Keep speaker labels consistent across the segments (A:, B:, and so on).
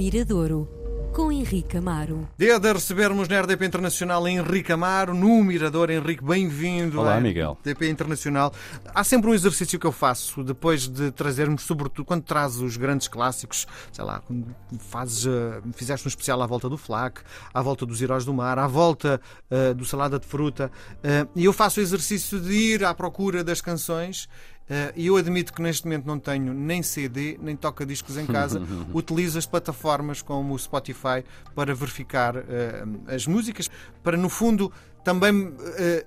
A: Miradouro, com Henrique Amaro.
B: Dia de recebermos na RDP Internacional Henrique Amaro, no Mirador. Henrique, bem-vindo.
C: Olá,
B: à
C: Miguel.
B: RDP Internacional. Há sempre um exercício que eu faço depois de trazermos, sobretudo quando traz os grandes clássicos, sei lá, quando fazes, eh, fizeste um especial à volta do FLAC, à volta dos Heróis do Mar, à volta eh, do Salada de Fruta, eh, e eu faço o exercício de ir à procura das canções Uh, e eu admito que neste momento não tenho nem CD, nem toca-discos em casa. Utilizo as plataformas como o Spotify para verificar uh, as músicas, para no fundo também uh,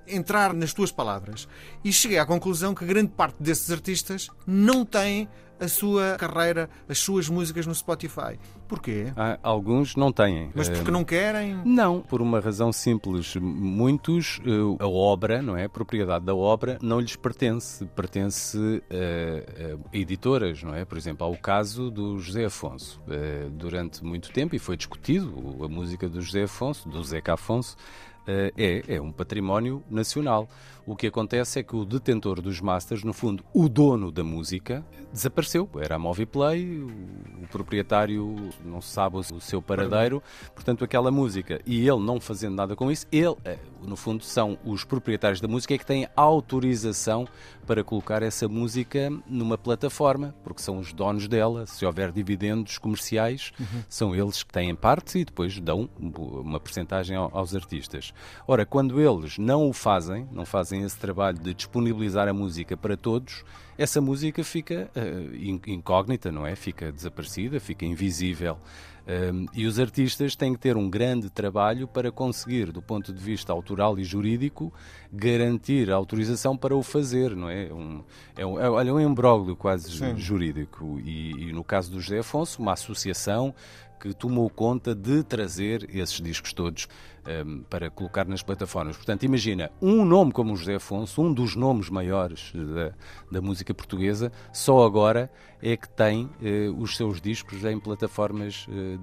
B: entrar nas tuas palavras. E cheguei à conclusão que grande parte desses artistas não têm a sua carreira, as suas músicas no Spotify. Porquê?
C: Há, alguns não têm.
B: Mas porque não querem?
C: Não, por uma razão simples. Muitos, eh, a obra, não é? A propriedade da obra não lhes pertence. Pertence a, editoras, não é? Por exemplo, há o caso do José Afonso. Eh, durante muito tempo, e foi discutido, a música do José Afonso, do Zeca Afonso, é, é um património nacional. O que acontece é que o detentor dos masters, no fundo, o dono da música, desapareceu. Era a Moviplay, o, o proprietário não sabe o, seu paradeiro, portanto, aquela música. E ele não fazendo nada com isso, ele, no fundo, são os proprietários da música é que têm autorização para colocar essa música numa plataforma, porque são os donos dela. Se houver dividendos comerciais, uhum. são eles que têm parte e depois dão uma porcentagem aos artistas. Ora, quando eles não o fazem, não fazem esse trabalho de disponibilizar a música para todos, essa música fica uh, incógnita, não é? Fica desaparecida, fica invisível. E os artistas têm que ter um grande trabalho para conseguir, do ponto de vista autoral e jurídico, garantir a autorização para o fazer, não é? Um, é, um, é, um embróglio quase Sim. jurídico. E, e, no caso do José Afonso, uma associação que tomou conta de trazer esses discos todos um, para colocar nas plataformas. Portanto, imagina, um nome como o José Afonso, um dos nomes maiores da, da música portuguesa, só agora é que tem uh, os seus discos em plataformas uh,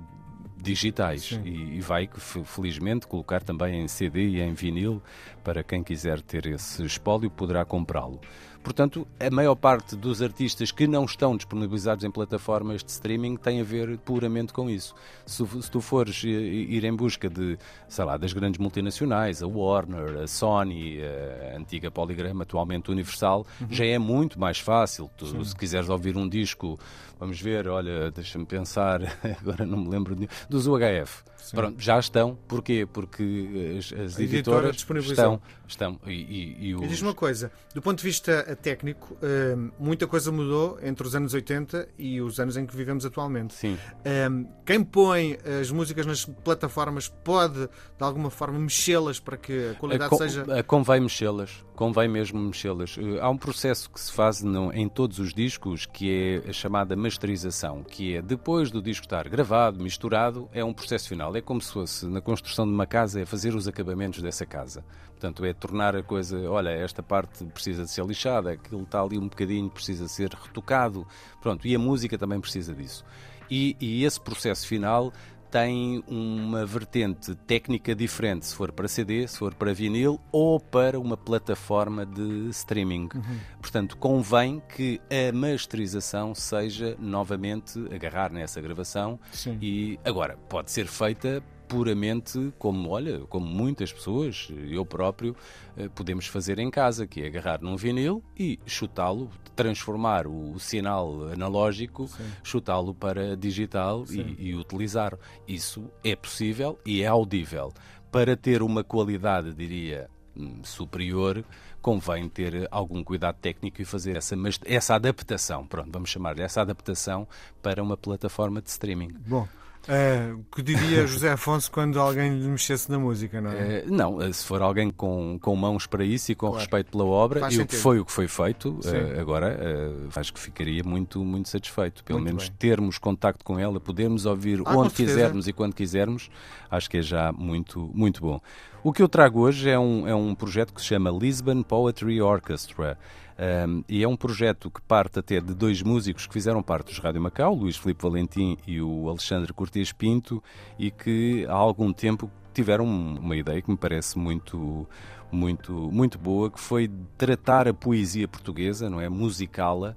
C: digitais e, e, vai felizmente colocar também em CD e em vinil para quem quiser ter esse espólio poderá comprá-lo. Portanto, a maior parte dos artistas que não estão disponibilizados em plataformas de streaming tem a ver puramente com isso. Se, se tu fores ir em busca de, sei lá, das grandes multinacionais, a Warner, a Sony, a antiga Polygram, atualmente Universal, uhum. já é muito mais fácil. Tu, se quiseres ouvir um disco, vamos ver, olha, deixa-me pensar, agora não me lembro de, dos UHF. Pronto, já estão. Porquê? Porque as, as editoras estão. estão e, e, e, os...
B: diz uma coisa, do ponto de vista técnico, uh, muita coisa mudou entre os anos 80 e os anos em que vivemos atualmente.
C: Sim.
B: Uh, quem põe as músicas nas plataformas pode, de alguma forma, mexê-las para que a qualidade
C: a,
B: seja.
C: Convém mexê-las, convém mesmo mexê-las. Uh, há um processo que se faz em todos os discos que é a chamada masterização, que é depois do disco estar gravado, misturado, é um processo final. É como se fosse na construção de uma casa, é fazer os acabamentos dessa casa. Portanto, é tornar a coisa, olha, esta parte precisa de ser lixada, aquilo está ali um bocadinho, precisa ser retocado. Pronto, e a música também precisa disso. E, e esse processo final tem uma vertente técnica diferente se for para CD, se for para vinil ou para uma plataforma de streaming. Uhum. Portanto, convém que a masterização seja novamente agarrar nessa gravação Sim. e agora pode ser feita puramente como, olha, como muitas pessoas, eu próprio, eh, podemos fazer em casa, que é agarrar num vinil e chutá-lo, transformar o sinal analógico, chutá-lo para digital e, e utilizar. Isso é possível e é audível. Para ter uma qualidade, diria, hum, superior, convém ter algum cuidado técnico e fazer essa, essa adaptação, pronto, vamos chamar essa adaptação para uma plataforma de streaming.
B: Bom, é, o que diria José Afonso quando alguém lhe mexesse na música, não é?
C: é não, eh, se for alguém com, com mãos para isso e com claro. respeito pela obra, Faz e o que foi o que foi feito, uh, agora uh, acho que ficaria muito, muito satisfeito. Pelo muito menos bem. termos contacto com ela, podermos ouvir ah, onde quisermos e quando quisermos, acho que é já muito, muito bom. O que eu trago hoje é um, é um projeto que se chama Lisbon Poetry Orchestra. Um, e é um projeto que parte até de dois músicos que fizeram parte dos Rádio Macau, Luís Filipe Valentim e o Alexandre Cortes Pinto, e que há algum tempo tiveram uma ideia que me parece muito muito, muito boa, que foi tratar a poesia portuguesa, não é? Musicá-la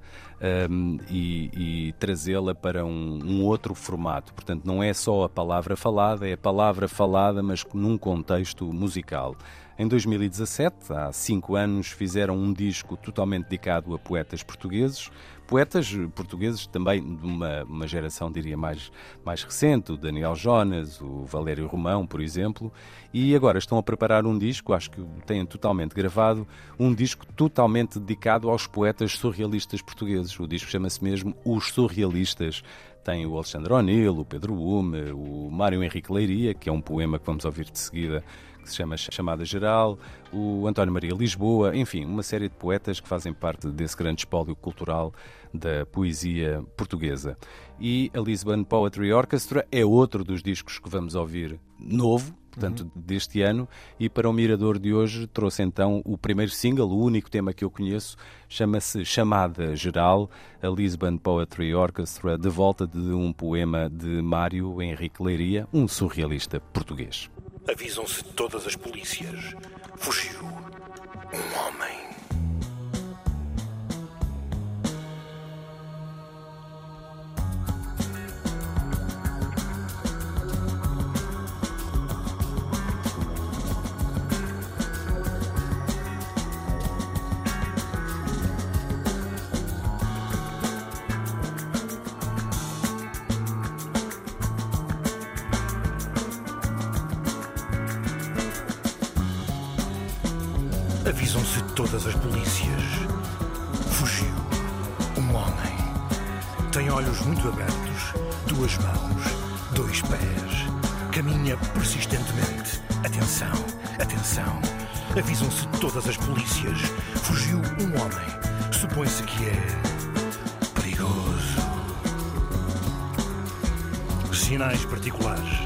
C: um, e, e trazê-la para um, um, outro formato. Portanto, não é só a palavra falada, é a palavra falada, mas num contexto musical. Em 2017, há cinco anos, fizeram um disco totalmente dedicado a poetas portugueses poetas portugueses também de uma, uma geração, diria, mais, mais recente, o Daniel Jonas, o Valério Romão, por exemplo, e agora estão a preparar um disco, acho que têm totalmente gravado, um disco totalmente dedicado aos poetas surrealistas portugueses. O disco chama-se mesmo Os Surrealistas. Tem o Alexandre O'Neill, o Pedro Hume, o Mário Henrique Leiria, que é um poema que vamos ouvir de seguida, que se chama Chamada Geral, o António Maria Lisboa, enfim, uma série de poetas que fazem parte desse grande espólio cultural da poesia portuguesa. E a Lisbon Poetry Orchestra é outro dos discos que vamos ouvir novo, portanto, uhum. deste ano. E para o Mirador de hoje trouxe então o primeiro single, o único tema que eu conheço, chama-se Chamada Geral, a Lisbon Poetry Orchestra, de volta de um poema de Mário Henrique Leiria, um surrealista português.
D: Avisam-se todas as polícias. Fugiu um homem. Avisam-se todas as polícias. Fugiu um homem. Tem olhos muito abertos, duas mãos, dois pés. Caminha persistentemente. Atenção, atenção. Avisam-se todas as polícias. Fugiu um homem. Supõe-se que é. perigoso. Sinais particulares.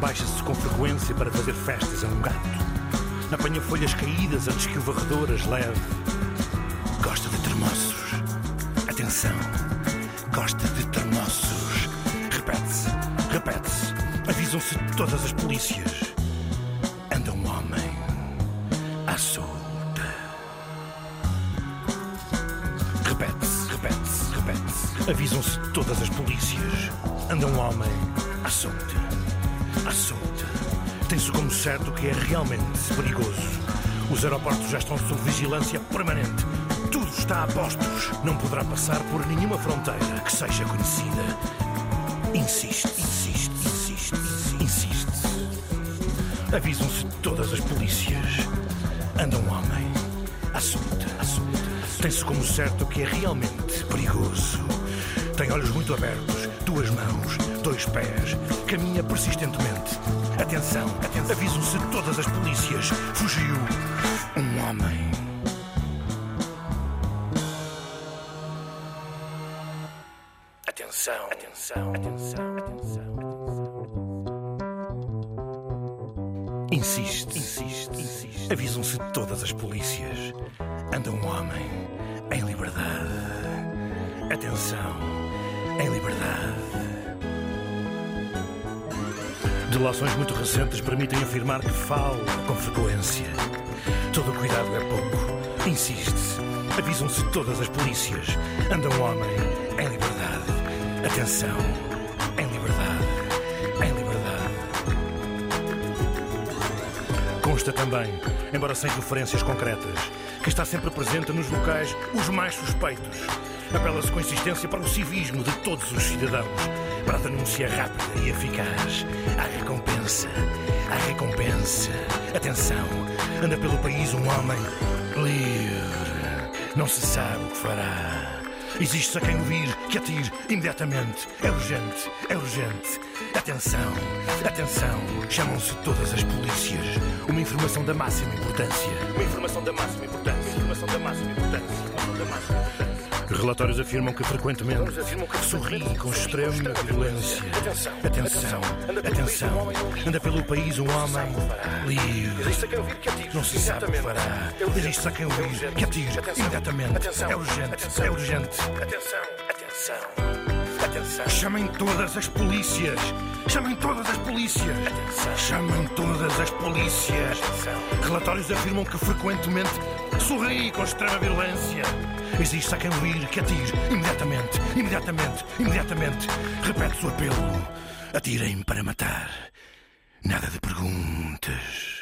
D: Baixa-se com frequência para fazer festas a um gato Apanha folhas caídas antes que o varredor as leve. Gosta de termossos. Atenção. Gosta de termossos. Repete-se. Repete-se. Avisam-se todas as polícias. Anda um homem à solta. Repete-se. Repete-se. Repete-se. Avisam-se todas as polícias. Anda um homem à solta. À solta tem-se como certo que é realmente perigoso. Os aeroportos já estão sob vigilância permanente. Tudo está a postos. Não poderá passar por nenhuma fronteira que seja conhecida. Insiste, insiste, insiste, insiste. Avisam-se todas as polícias. Anda um homem. Assunta, assunta. Tem-se como certo que é realmente perigoso. Tem olhos muito abertos, duas mãos, dois pés. Caminha persistentemente Atenção, atenção. Avisam-se todas as polícias. Fugiu um homem. Atenção, atenção, atenção, atenção. Insiste, insiste, insiste. Avisam-se todas as polícias. Anda um homem em liberdade. Atenção, em liberdade. Delações muito recentes permitem afirmar que fala com frequência. Todo cuidado é pouco. Insiste-se. Avisam-se todas as polícias. Anda um homem em liberdade. Atenção. Em liberdade. Em liberdade. Consta também, embora sem referências concretas, que está sempre presente nos locais os mais suspeitos. Apela-se com insistência para o civismo de todos os cidadãos para a denúncia rápida e eficaz. Há recompensa. Há recompensa. Atenção, anda pelo país um homem livre. Não se sabe o que fará. Existe a quem ouvir que atire imediatamente. É urgente, é urgente. Atenção, atenção. Chamam-se todas as polícias. Uma informação da máxima importância. Uma informação da máxima importância. Uma informação da máxima importância. Informação da máxima importância. Relatórios afirmam que frequentemente sorri com extrema violência. Atenção, atenção. Anda pelo país um homem livre. Não se sabe o que fará. Existe a quem ouvir que atire imediatamente. É urgente, é urgente. Atenção, atenção. Atenção. Chamem todas as polícias. Chamem todas as polícias. Chamem todas as polícias. Relatórios afirmam que frequentemente sorri com extrema violência. Existe a quem ouvir que atire imediatamente, imediatamente, imediatamente. Repete o apelo. Atirem para matar. Nada de perguntas.